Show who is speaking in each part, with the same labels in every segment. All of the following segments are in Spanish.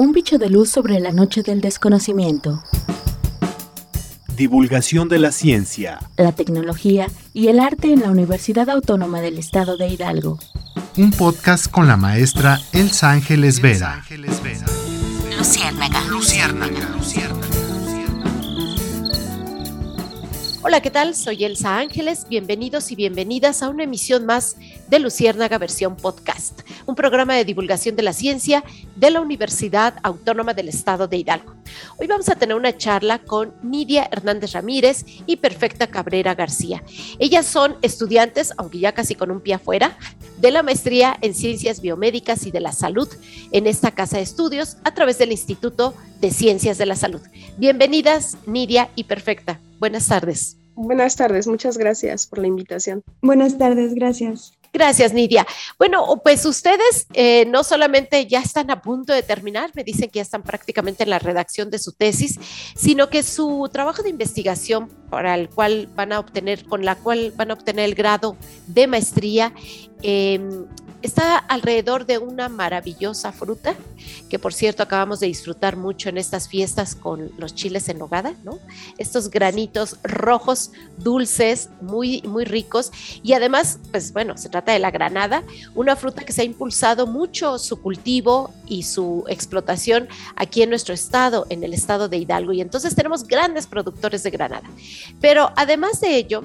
Speaker 1: Un bicho de luz sobre la noche del desconocimiento.
Speaker 2: Divulgación de la ciencia,
Speaker 1: la tecnología y el arte en la Universidad Autónoma del Estado de Hidalgo.
Speaker 3: Un podcast con la maestra Elsa Ángeles Vera.
Speaker 1: Luciérnaga.
Speaker 3: Luciérnaga.
Speaker 4: Hola, ¿qué tal? Soy Elsa Ángeles. Bienvenidos y bienvenidas a una emisión más de Luciérnaga versión podcast, un programa de divulgación de la ciencia de la Universidad Autónoma del Estado de Hidalgo. Hoy vamos a tener una charla con Nidia Hernández Ramírez y Perfecta Cabrera García. Ellas son estudiantes, aunque ya casi con un pie afuera, de la maestría en Ciencias Biomédicas y de la Salud en esta casa de estudios a través del Instituto de Ciencias de la Salud. Bienvenidas, Nidia y Perfecta. Buenas tardes.
Speaker 5: Buenas tardes, muchas gracias por la invitación.
Speaker 6: Buenas tardes, gracias.
Speaker 4: Gracias, Nidia. Bueno, pues ustedes eh, no solamente ya están a punto de terminar, me dicen que ya están prácticamente en la redacción de su tesis, sino que su trabajo de investigación para el cual van a obtener, con la cual van a obtener el grado de maestría, eh, está alrededor de una maravillosa fruta, que por cierto acabamos de disfrutar mucho en estas fiestas con los chiles en nogada, ¿no? Estos granitos rojos, dulces, muy, muy ricos. Y además, pues bueno, se trata de la granada, una fruta que se ha impulsado mucho su cultivo y su explotación aquí en nuestro estado, en el estado de Hidalgo. Y entonces tenemos grandes productores de granada. Pero además de ello,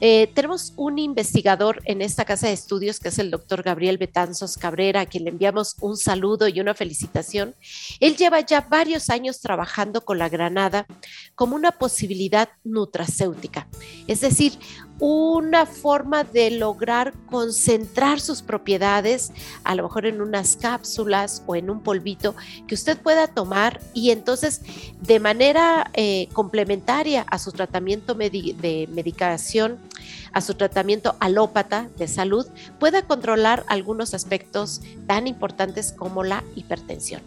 Speaker 4: eh, tenemos un investigador en esta casa de estudios que es el doctor Gabriel Betanzos Cabrera, a quien le enviamos un saludo y una felicitación. Él lleva ya varios años trabajando con la granada como una posibilidad nutracéutica, es decir, una forma de lograr concentrar sus propiedades, a lo mejor en unas cápsulas o en un polvito que usted pueda tomar y entonces de manera eh, complementaria a su tratamiento de medicación, a su tratamiento alópata de salud, pueda controlar algunos aspectos tan importantes como la hipertensión.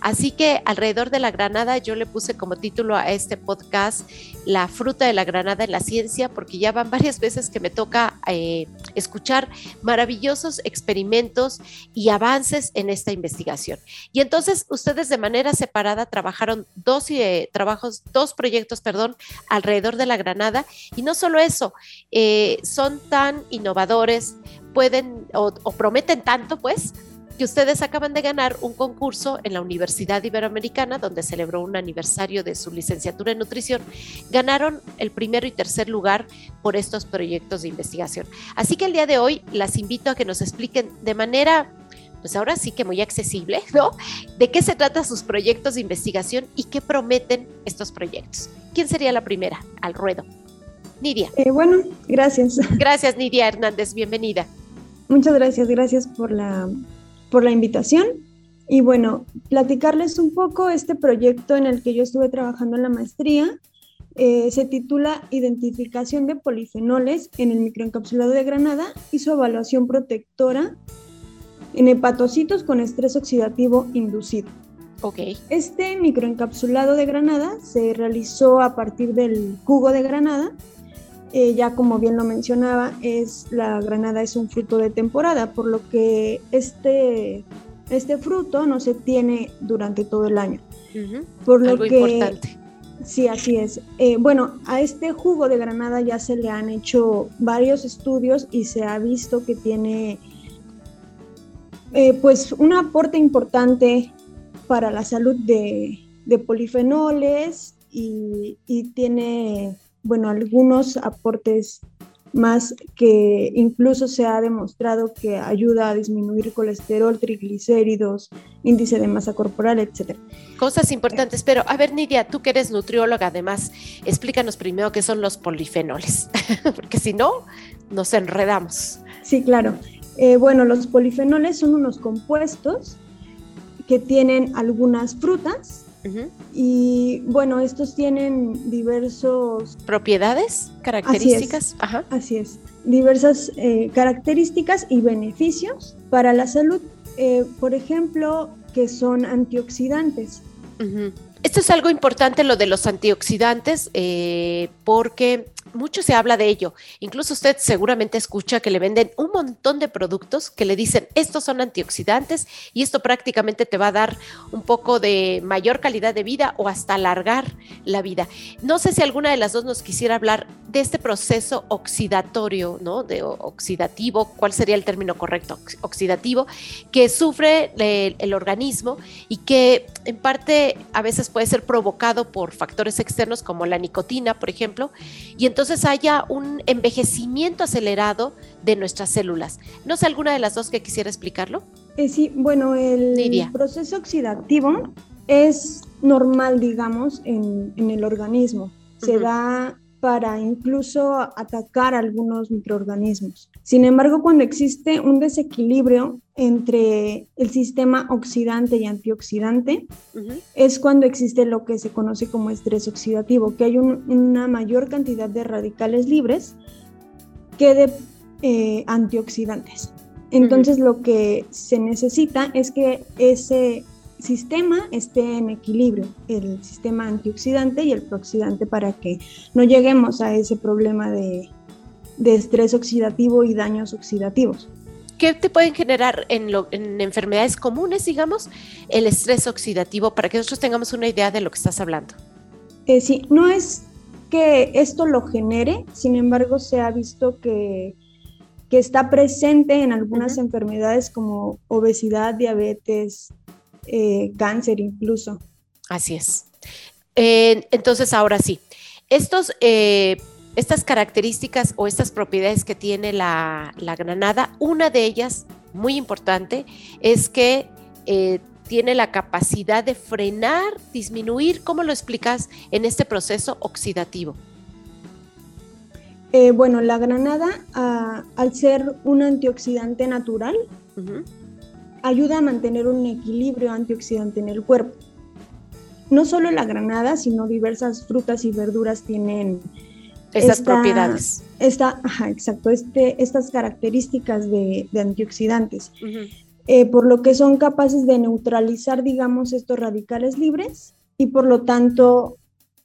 Speaker 4: Así que alrededor de la granada yo le puse como título a este podcast La fruta de la granada en la ciencia, porque ya van varias veces que me toca eh, escuchar maravillosos experimentos y avances en esta investigación. Y entonces ustedes de manera separada trabajaron dos eh, trabajos, dos proyectos, perdón, alrededor de la granada. Y no solo eso, eh, son tan innovadores, pueden o, o prometen tanto, pues, que ustedes acaban de ganar un concurso en la Universidad Iberoamericana, donde celebró un aniversario de su licenciatura en nutrición. Ganaron el primero y tercer lugar por estos proyectos de investigación. Así que el día de hoy las invito a que nos expliquen de manera pues ahora sí que muy accesible, ¿no? ¿De qué se tratan sus proyectos de investigación y qué prometen estos proyectos? ¿Quién sería la primera? Al ruedo. Nidia.
Speaker 6: Eh, bueno, gracias.
Speaker 4: Gracias, Nidia Hernández. Bienvenida.
Speaker 6: Muchas gracias, gracias por la por la invitación. Y bueno, platicarles un poco este proyecto en el que yo estuve trabajando en la maestría. Eh, se titula Identificación de polifenoles en el microencapsulado de Granada y su evaluación protectora en hepatocitos con estrés oxidativo inducido.
Speaker 4: Okay.
Speaker 6: Este microencapsulado de Granada se realizó a partir del jugo de Granada eh, ya como bien lo mencionaba, es la granada es un fruto de temporada, por lo que este, este fruto no se tiene durante todo el año. Por lo que,
Speaker 4: importante.
Speaker 6: Sí, así es. Eh, bueno, a este jugo de granada ya se le han hecho varios estudios y se ha visto que tiene eh, pues un aporte importante para la salud de, polifenoles y, y tiene bueno, algunos aportes más que incluso se ha demostrado que ayuda a disminuir colesterol, triglicéridos, índice de masa corporal, etcétera.
Speaker 4: Cosas importantes, pero a ver Nidia, tú que eres nutrióloga además, explícanos primero qué son los polifenoles, porque si no, nos enredamos.
Speaker 6: Sí, claro. Eh, bueno, los polifenoles son unos compuestos que tienen algunas frutas y bueno, estos tienen diversos...
Speaker 4: Propiedades, características.
Speaker 6: Así es, Ajá. Así es. diversas eh, características y beneficios para la salud. Eh, por ejemplo, que son antioxidantes.
Speaker 4: Esto es algo importante, lo de los antioxidantes, eh, porque mucho se habla de ello. Incluso usted seguramente escucha que le venden un montón de productos que le dicen, estos son antioxidantes y esto prácticamente te va a dar un poco de mayor calidad de vida o hasta alargar la vida. No sé si alguna de las dos nos quisiera hablar de este proceso oxidatorio, ¿no? De oxidativo, ¿cuál sería el término correcto? Oxidativo, que sufre el, el organismo y que en parte a veces puede ser provocado por factores externos como la nicotina, por ejemplo, y entonces haya un envejecimiento acelerado de nuestras células. No sé alguna de las dos que quisiera explicarlo.
Speaker 6: Eh, sí, bueno, el proceso oxidativo es normal, digamos, en, el organismo. Se da para incluso atacar algunos microorganismos. Sin embargo, cuando existe un desequilibrio entre el sistema oxidante y antioxidante, es cuando existe lo que se conoce como estrés oxidativo, que hay una mayor cantidad de radicales libres que de eh, antioxidantes. Entonces, lo que se necesita es que ese sistema esté en equilibrio, el sistema antioxidante y el prooxidante, para que no lleguemos a ese problema de, estrés oxidativo y daños oxidativos.
Speaker 4: ¿Qué te pueden generar en, enfermedades comunes, digamos, el estrés oxidativo, para que nosotros tengamos una idea de lo que estás hablando?
Speaker 6: Eh, sí, no es que esto lo genere, sin embargo se ha visto que, que está presente en algunas enfermedades como obesidad, diabetes, eh, cáncer incluso.
Speaker 4: Así es. entonces, ahora sí, estos, eh, estas características o estas propiedades que tiene la, granada, una de ellas, muy importante, es que eh, tiene la capacidad de frenar, disminuir, ¿cómo lo explicas en este proceso oxidativo?
Speaker 6: bueno, la granada, ah, al ser un antioxidante natural, ayuda a mantener un equilibrio antioxidante en el cuerpo. No solo la granada, sino diversas frutas y verduras tienen
Speaker 4: estas propiedades.
Speaker 6: Esta, exacto, este, estas características de, antioxidantes, eh, por lo que son capaces de neutralizar, digamos, estos radicales libres y por lo tanto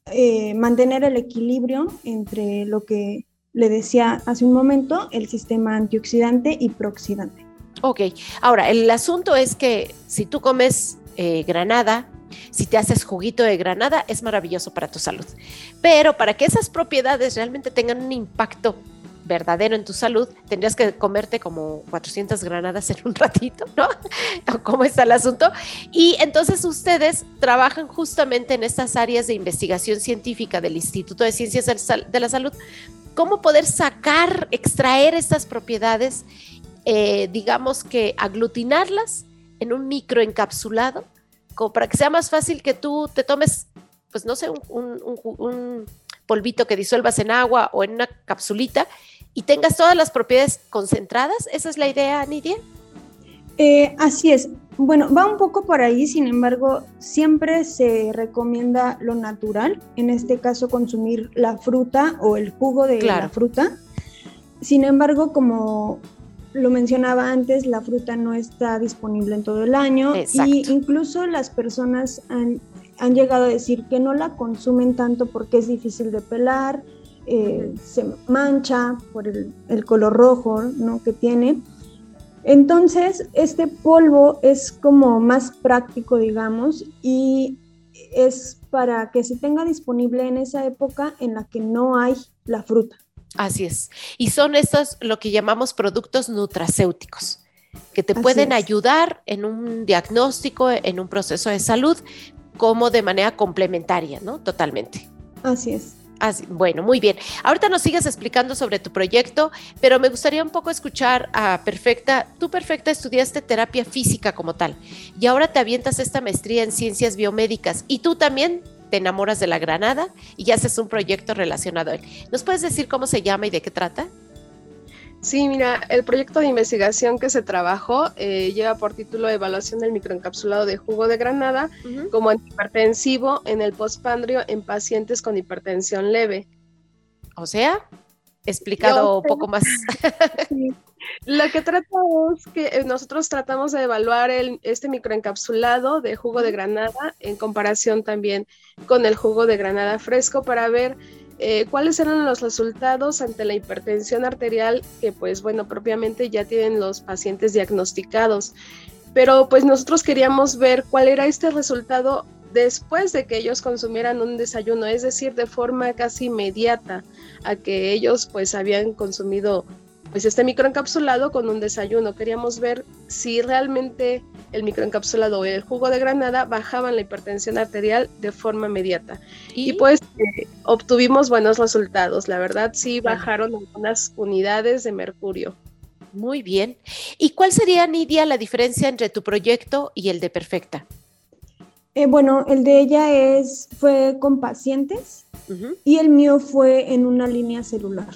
Speaker 6: eh, mantener el equilibrio entre lo que le decía hace un momento, el sistema antioxidante y prooxidante.
Speaker 4: Ok, ahora el asunto es que si tú comes eh, granada, si te haces juguito de granada, es maravilloso para tu salud. Pero para que esas propiedades realmente tengan un impacto verdadero en tu salud, tendrías que comerte como 400 granadas en un ratito, ¿no? ¿Cómo está el asunto? Y entonces ustedes trabajan justamente en estas áreas de investigación científica del Instituto de Ciencias de la Salud, cómo poder sacar, extraer estas propiedades eh, digamos que aglutinarlas en un microencapsulado, como para que sea más fácil que tú te tomes, pues no sé, un, polvito que disuelvas en agua o en una capsulita y tengas todas las propiedades concentradas. ¿Esa es la idea, Nidia?
Speaker 6: Eh, así es. Bueno, va un poco por ahí, sin embargo, siempre se recomienda lo natural, en este caso consumir la fruta o el jugo de la fruta. Sin embargo, como lo mencionaba antes, la fruta no está disponible en todo el año y incluso las personas han, llegado a decir que no la consumen tanto porque es difícil de pelar, eh, se mancha por el, color rojo ¿no? que tiene. Entonces, este polvo es como más práctico, digamos, y es para que se tenga disponible en esa época en la que no hay la fruta.
Speaker 4: Así es. Y son estos lo que llamamos productos nutracéuticos, que te pueden ayudar en un diagnóstico, en un proceso de salud, como de manera complementaria, ¿no? Totalmente.
Speaker 6: Así es.
Speaker 4: Así, bueno, muy bien. Ahorita nos sigues explicando sobre tu proyecto, pero me gustaría un poco escuchar a Perfecta. Tú, Perfecta, estudiaste terapia física como tal y ahora te avientas esta maestría en ciencias biomédicas. ¿Y tú también te enamoras de la granada y haces un proyecto relacionado a él. ¿Nos puedes decir cómo se llama y de qué trata?
Speaker 5: Sí, mira, el proyecto de investigación que se trabajó eh, lleva por título Evaluación del microencapsulado de jugo de granada como antihipertensivo en el postpandrio en pacientes con hipertensión leve.
Speaker 4: O sea, explicado un poco más.
Speaker 5: Lo que tratamos es que eh, nosotros tratamos de evaluar el, este microencapsulado de jugo de granada en comparación también con el jugo de granada fresco para ver eh, cuáles eran los resultados ante la hipertensión arterial que pues bueno, propiamente ya tienen los pacientes diagnosticados. Pero pues nosotros queríamos ver cuál era este resultado después de que ellos consumieran un desayuno, es decir, de forma casi inmediata a que ellos pues habían consumido pues este microencapsulado con un desayuno. Queríamos ver si realmente el microencapsulado o el jugo de granada bajaban la hipertensión arterial de forma inmediata. Y, pues eh, obtuvimos buenos resultados. La verdad sí bajaron algunas unidades de mercurio.
Speaker 4: Muy bien. ¿Y cuál sería, Nidia, la diferencia entre tu proyecto y el de Perfecta?
Speaker 6: Eh, bueno, el de ella es, fue con pacientes y el mío fue en una línea celular.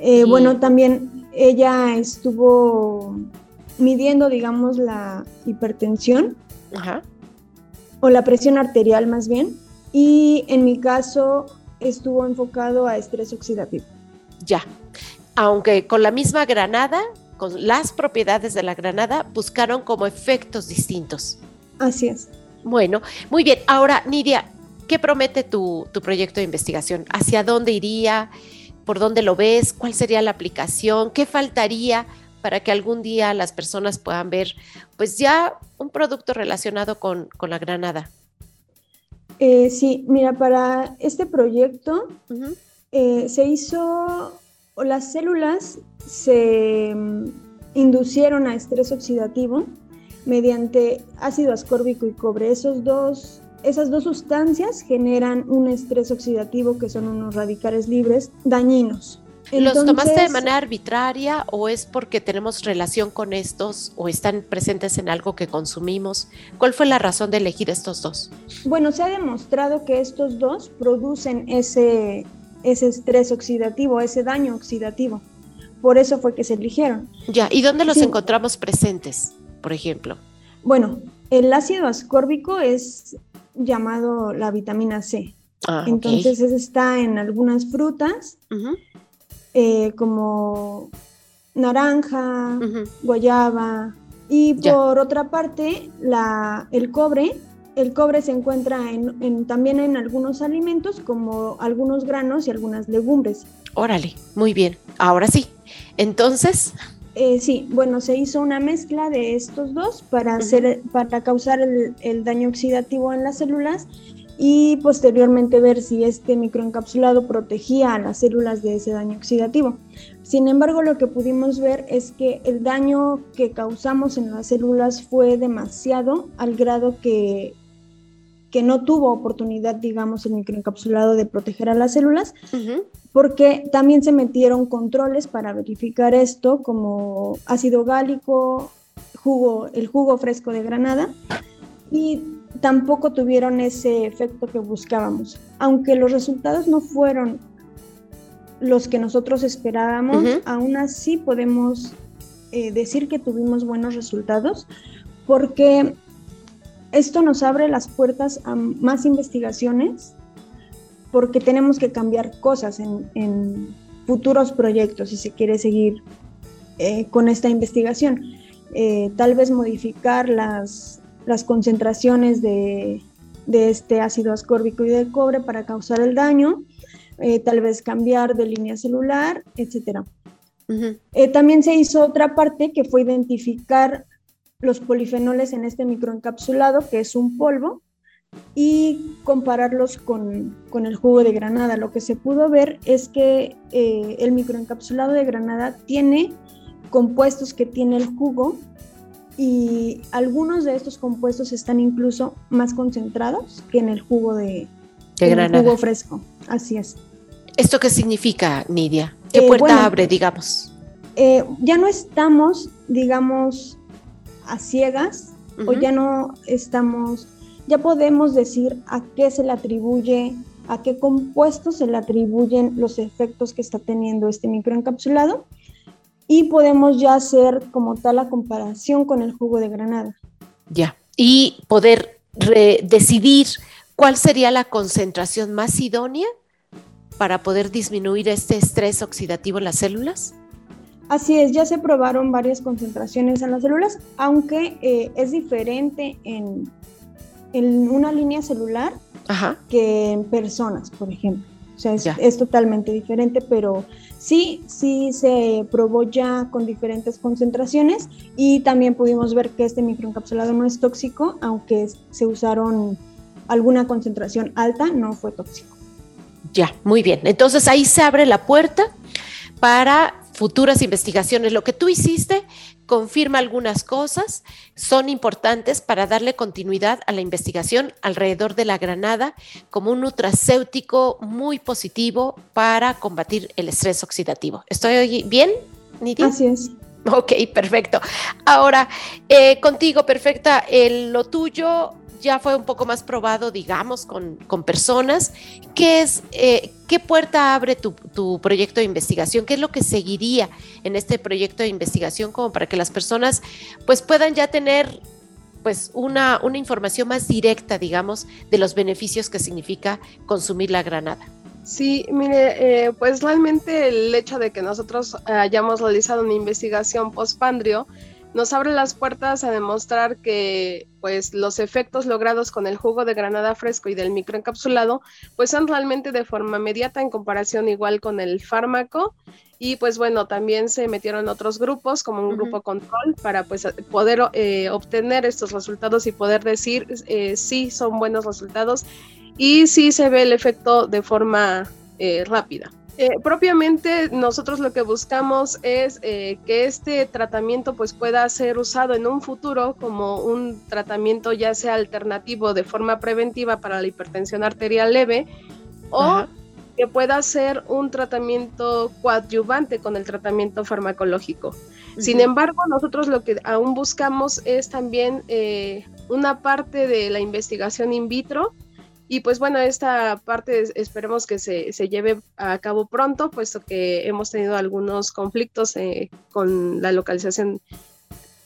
Speaker 6: Eh, bueno, también ella estuvo midiendo, digamos, la hipertensión o la presión arterial más bien, y en mi caso estuvo enfocado a estrés oxidativo.
Speaker 4: Ya, aunque con la misma granada, con las propiedades de la granada, buscaron como efectos distintos.
Speaker 6: Así es.
Speaker 4: Bueno, muy bien. Ahora, Nidia, ¿qué promete tu, tu proyecto de investigación? ¿Hacia dónde iría? ¿Por dónde lo ves? ¿Cuál sería la aplicación? ¿Qué faltaría para que algún día las personas puedan ver, pues ya un producto relacionado con, la granada?
Speaker 6: Eh, sí, mira, para este proyecto eh, se hizo, las células se mm, inducieron a estrés oxidativo mediante ácido ascórbico y cobre. Esos dos esas dos sustancias generan un estrés oxidativo que son unos radicales libres dañinos.
Speaker 4: ¿Los tomaste de manera arbitraria o es porque tenemos relación con estos o están presentes en algo que consumimos? ¿Cuál fue la razón de elegir estos dos?
Speaker 6: Bueno, se ha demostrado que estos dos producen ese, ese estrés oxidativo, ese daño oxidativo. Por eso fue que se eligieron.
Speaker 4: Ya, ¿y dónde los encontramos presentes, por ejemplo?
Speaker 6: Bueno, el ácido ascórbico es llamado la vitamina C. Ah, Entonces está en algunas frutas, eh, como naranja, guayaba. Y por otra parte, la, el cobre, el cobre se encuentra en, también en algunos alimentos, como algunos granos y algunas legumbres.
Speaker 4: Órale, muy bien. Ahora sí. Entonces.
Speaker 6: Eh, sí, bueno, se hizo una mezcla de estos dos para, hacer, para causar el, daño oxidativo en las células y posteriormente ver si este microencapsulado protegía a las células de ese daño oxidativo. Sin embargo, lo que pudimos ver es que el daño que causamos en las células fue demasiado al grado que que no tuvo oportunidad, digamos, el microencapsulado de proteger a las células, porque también se metieron controles para verificar esto, como ácido gálico, jugo, el jugo fresco de granada, y tampoco tuvieron ese efecto que buscábamos. Aunque los resultados no fueron los que nosotros esperábamos, aún así podemos eh, decir que tuvimos buenos resultados, porque esto nos abre las puertas a más investigaciones porque tenemos que cambiar cosas en, futuros proyectos si se quiere seguir eh, con esta investigación. Eh, tal vez modificar las, las concentraciones de, este ácido ascórbico y de cobre para causar el daño, eh, tal vez cambiar de línea celular, etc. también se hizo otra parte que fue identificar los polifenoles en este microencapsulado, que es un polvo, y compararlos con, el jugo de granada. Lo que se pudo ver es que eh, el microencapsulado de granada tiene compuestos que tiene el jugo y algunos de estos compuestos están incluso más concentrados que en el jugo de, granada. jugo fresco. Así es.
Speaker 4: ¿Esto qué significa, Nidia? ¿Qué eh, puerta abre, digamos?
Speaker 6: Eh, ya no estamos, digamos, a ciegas o ya no estamos, ya podemos decir a qué se le atribuye, a qué compuestos se le atribuyen los efectos que está teniendo este microencapsulado y podemos ya hacer como tal la comparación con el jugo de granada.
Speaker 4: Ya, y poder decidir cuál sería la concentración más idónea para poder disminuir este estrés oxidativo en las células.
Speaker 6: Así es, ya se probaron varias concentraciones en las células, aunque eh, es diferente en, una línea celular que en personas, por ejemplo. O sea, es, totalmente diferente, pero sí, sí se probó ya con diferentes concentraciones y también pudimos ver que este microencapsulado no es tóxico, aunque se usaron alguna concentración alta, no fue tóxico.
Speaker 4: Ya, muy bien. Entonces ahí se abre la puerta para futuras investigaciones. Lo que tú hiciste confirma algunas cosas, son importantes para darle continuidad a la investigación alrededor de la granada como un nutracéutico muy positivo para combatir el estrés oxidativo. ¿Estoy bien,
Speaker 6: Nidia? Así es.
Speaker 4: Ok, perfecto. Ahora, eh, contigo, perfecta, lo tuyo ya fue un poco más probado, digamos, con, con personas. ¿Qué, es, eh, ¿Qué puerta abre tu, tu, proyecto de investigación? ¿Qué es lo que seguiría en este proyecto de investigación como para que las personas pues puedan ya tener pues una, una información más directa, digamos, de los beneficios que significa consumir la granada?
Speaker 5: Sí, mire, eh, pues realmente el hecho de que nosotros hayamos realizado una investigación postpandrio nos abre las puertas a demostrar que pues los efectos logrados con el jugo de granada fresco y del microencapsulado pues son realmente de forma inmediata en comparación igual con el fármaco y pues bueno también se metieron otros grupos como un grupo control para pues poder eh, obtener estos resultados y poder decir eh, si son buenos resultados y si se ve el efecto de forma eh, rápida. Eh, propiamente nosotros lo que buscamos es eh, que este tratamiento pues pueda ser usado en un futuro como un tratamiento ya sea alternativo de forma preventiva para la hipertensión arterial leve o que pueda ser un tratamiento coadyuvante con el tratamiento farmacológico. Sin embargo, nosotros lo que aún buscamos es también eh, una parte de la investigación in vitro y pues bueno, esta parte esperemos que se, se, lleve a cabo pronto, puesto que hemos tenido algunos conflictos eh, con la localización.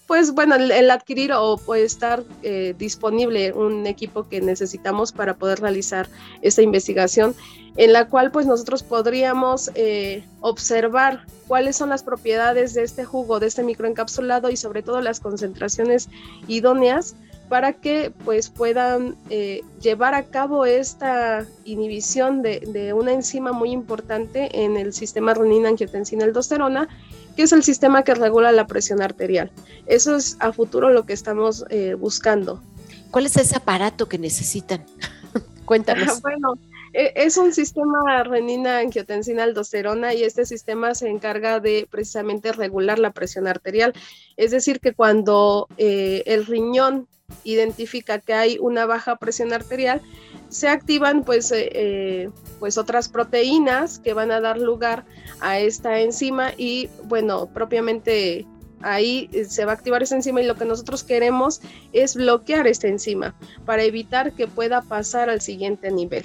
Speaker 5: Pues bueno, el, adquirir o puede estar eh, disponible un equipo que necesitamos para poder realizar esta investigación, en la cual pues nosotros podríamos eh, observar cuáles son las propiedades de este jugo, de este microencapsulado y sobre todo las concentraciones idóneas para que pues puedan eh, llevar a cabo esta inhibición de, una enzima muy importante en el sistema renina-angiotensina-aldosterona, que es el sistema que regula la presión arterial. Eso es a futuro lo que estamos eh, buscando.
Speaker 4: ¿Cuál es ese aparato que necesitan? Cuéntanos.
Speaker 5: bueno, e, es un sistema renina-angiotensina-aldosterona y este sistema se encarga de precisamente regular la presión arterial. Es decir, que cuando eh, el riñón identifica que hay una baja presión arterial, se activan pues, eh, eh, pues otras proteínas que van a dar lugar a esta enzima y bueno, propiamente ahí se va a activar esa enzima y lo que nosotros queremos es bloquear esta enzima para evitar que pueda pasar al siguiente nivel.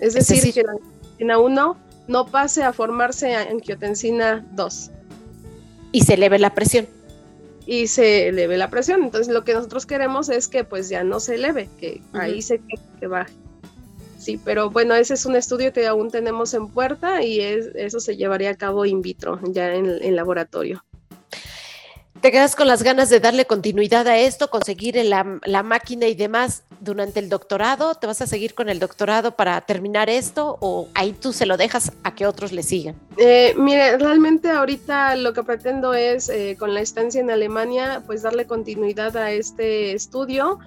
Speaker 5: Es decir, que la angiotensina 1 no pase a formarse angiotensina 2.
Speaker 4: Y se eleve la presión
Speaker 5: y se eleve la presión. Entonces lo que nosotros queremos es que pues ya no se eleve, que ahí se que, baje. Sí, pero bueno, ese es un estudio que aún tenemos en puerta y es, eso se llevaría a cabo in vitro, ya en, en laboratorio
Speaker 4: te quedas con las ganas de darle continuidad a esto, conseguir la, la, máquina y demás durante el doctorado? ¿Te vas a seguir con el doctorado para terminar esto o ahí tú se lo dejas a que otros le sigan?
Speaker 5: Eh, mire, realmente ahorita lo que pretendo es, eh, con la estancia en Alemania, pues darle continuidad a este estudio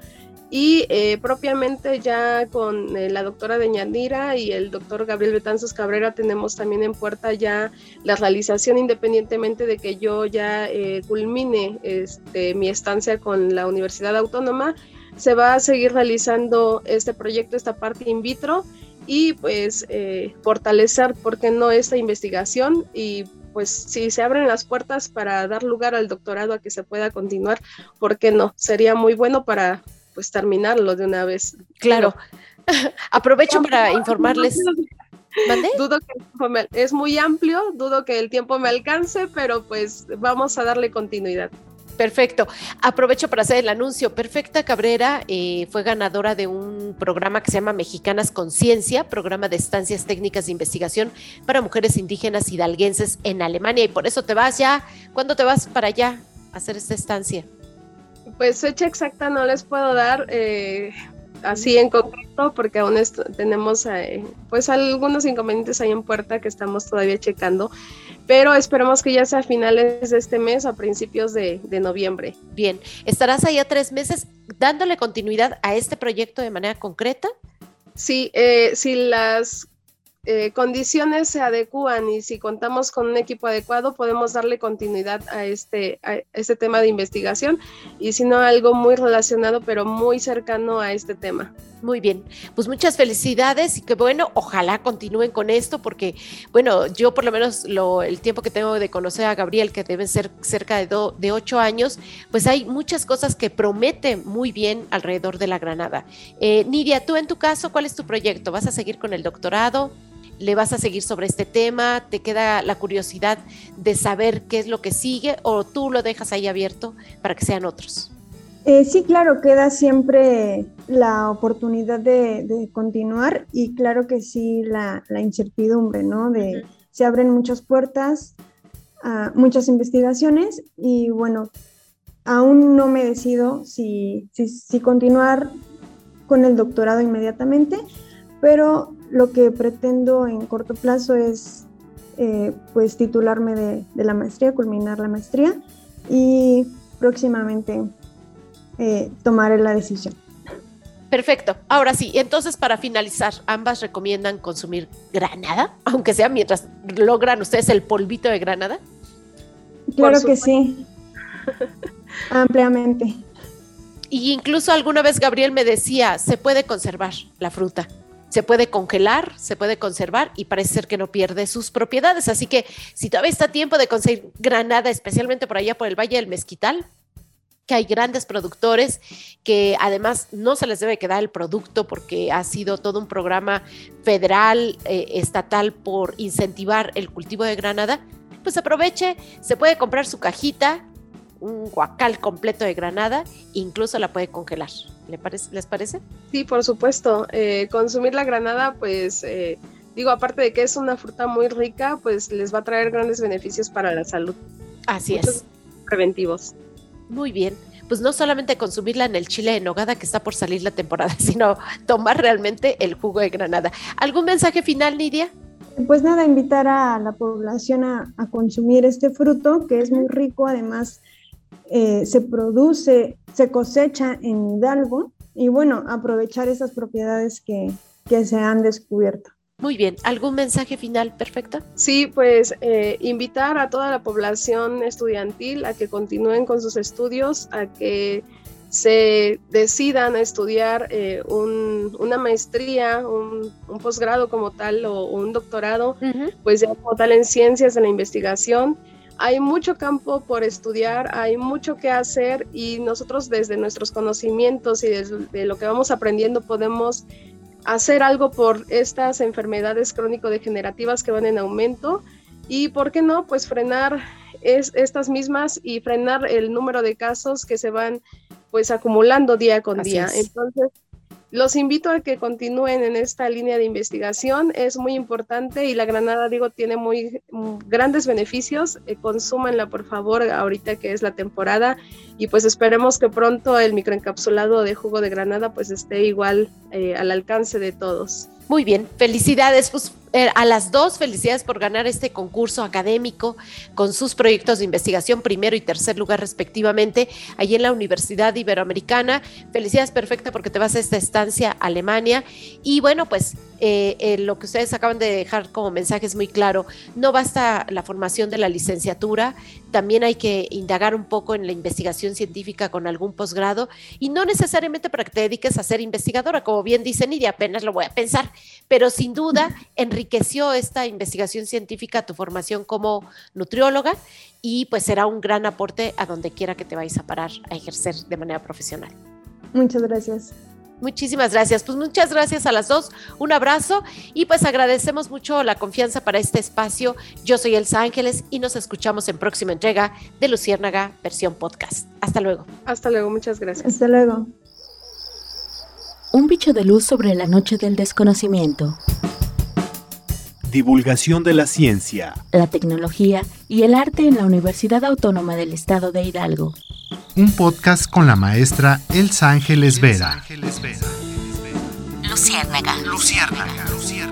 Speaker 5: y eh, propiamente ya con eh, la doctora Deñandira y el doctor Gabriel Betanzos Cabrera tenemos también en puerta ya la realización independientemente de que yo ya eh, culmine este, mi estancia con la Universidad Autónoma. Se va a seguir realizando este proyecto, esta parte in vitro y pues fortalecer, ¿por qué no?, esta investigación y pues si se abren las puertas para dar lugar al doctorado a que se pueda continuar, ¿por qué no? Sería muy bueno para pues terminarlo de una vez.
Speaker 4: Claro. Aprovecho para informarles.
Speaker 5: Dudo que es muy amplio, dudo que el tiempo me alcance, pero pues vamos a darle continuidad.
Speaker 4: Perfecto. Aprovecho para hacer el anuncio. Perfecta Cabrera eh, fue ganadora de un programa que se llama Mexicanas Conciencia, programa de estancias técnicas de investigación para mujeres indígenas hidalguenses en Alemania. Y por eso te vas ya. ¿Cuándo te vas para allá a hacer esta estancia?
Speaker 5: Pues fecha exacta no les puedo dar, eh, así en concreto, porque aún tenemos eh, pues algunos inconvenientes ahí en puerta que estamos todavía checando, pero esperemos que ya sea a finales de este mes, a principios de, de noviembre.
Speaker 4: Bien, ¿estarás allá tres meses dándole continuidad a este proyecto de manera concreta?
Speaker 5: Sí, eh, si las eh, condiciones se adecúan y si contamos con un equipo adecuado, podemos darle continuidad a este, a este tema de investigación y si no, algo muy relacionado, pero muy cercano a este tema.
Speaker 4: Muy bien, pues muchas felicidades y que bueno, ojalá continúen con esto porque, bueno, yo por lo menos lo, el tiempo que tengo de conocer a Gabriel, que deben ser cerca de, de ocho años, pues hay muchas cosas que prometen muy bien alrededor de la Granada. Eh, Nidia, tú en tu caso, ¿cuál es tu proyecto? ¿Vas a seguir con el doctorado? Le vas a seguir sobre este tema, te queda la curiosidad de saber qué es lo que sigue o tú lo dejas ahí abierto para que sean otros.
Speaker 6: Eh, sí, claro, queda siempre la oportunidad de, continuar y claro que sí la, incertidumbre, ¿no? De se abren muchas puertas, muchas investigaciones y bueno, aún no me decido si, si continuar con el doctorado inmediatamente, pero lo que pretendo en corto plazo es eh, pues titularme de, la maestría, culminar la maestría y próximamente eh, tomaré la decisión.
Speaker 4: Perfecto. Ahora sí, entonces para finalizar, ambas recomiendan consumir granada, aunque sea mientras logran ustedes el polvito de granada.
Speaker 6: Claro que sí. Ampliamente.
Speaker 4: Y incluso alguna vez Gabriel me decía, se puede conservar la fruta se puede congelar, se puede conservar y parece ser que no pierde sus propiedades. Así que si todavía está tiempo de conseguir granada, especialmente por allá por el Valle del Mezquital, que hay grandes productores que además no se les debe quedar el producto porque ha sido todo un programa federal, eh, estatal por incentivar el cultivo de granada, pues aproveche, se puede comprar su cajita, un guacal completo de granada, incluso la puede congelar. ¿Les parece?
Speaker 5: Sí, por supuesto. Eh, consumir la granada, pues eh, digo, aparte de que es una fruta muy rica, pues les va a traer grandes beneficios para la salud.
Speaker 4: Así es.
Speaker 5: Preventivos.
Speaker 4: Muy bien. Pues no solamente consumirla en el chile de nogada que está por salir la temporada, sino tomar realmente el jugo de granada. ¿Algún mensaje final, Nidia?
Speaker 6: Pues nada, invitar a la población a, a consumir este fruto que es muy rico, además eh, se produce, se cosecha en Hidalgo y bueno, aprovechar esas propiedades que, se han descubierto.
Speaker 4: Muy bien, ¿algún mensaje final perfecto?
Speaker 5: Sí, pues eh, invitar a toda la población estudiantil a que continúen con sus estudios, a que se decidan a estudiar eh, una maestría, un, posgrado como tal o un doctorado, pues ya como tal en ciencias de la investigación hay mucho campo por estudiar, hay mucho que hacer y nosotros desde nuestros conocimientos y desde lo que vamos aprendiendo podemos hacer algo por estas enfermedades crónico-degenerativas que van en aumento y, ¿por qué no? Pues frenar es, estas mismas y frenar el número de casos que se van pues acumulando día con día. Entonces, los invito a que continúen en esta línea de investigación, es muy importante y la granada, digo, tiene muy mm, grandes beneficios. Eh, consúmanla, por favor, ahorita que es la temporada y pues esperemos que pronto el microencapsulado de jugo de granada pues esté igual eh, al alcance de todos.
Speaker 4: Muy bien, felicidades. Pues a las dos, felicidades por ganar este concurso académico con sus proyectos de investigación, primero y tercer lugar respectivamente, allí en la Universidad Iberoamericana. Felicidades perfecta porque te vas a esta estancia Alemania. Y bueno, pues eh, eh, lo que ustedes acaban de dejar como mensaje es muy claro. No basta la formación de la licenciatura, también hay que indagar un poco en la investigación científica con algún posgrado y no necesariamente para que te dediques a ser investigadora, como bien dice Nidia, apenas lo voy a pensar, pero sin duda enriqueció esta investigación científica tu formación como nutrióloga y pues será un gran aporte a donde quiera que te vayas a parar a ejercer de manera profesional.
Speaker 6: Muchas gracias.
Speaker 4: Muchísimas gracias. Pues muchas gracias a las dos. Un abrazo y pues agradecemos mucho la confianza para este espacio. Yo soy Elsa Ángeles y nos escuchamos en próxima entrega de Luciérnaga versión podcast. Hasta luego.
Speaker 5: Hasta luego, muchas gracias.
Speaker 6: Hasta luego.
Speaker 1: Un bicho de luz sobre la noche del desconocimiento.
Speaker 3: Divulgación de la ciencia,
Speaker 1: la tecnología y el arte en la Universidad Autónoma del Estado de Hidalgo.
Speaker 3: Un podcast con la maestra Elsa Ángeles Vera.
Speaker 1: Luciérnaga.
Speaker 3: Luciérnaga. Luciérnaga.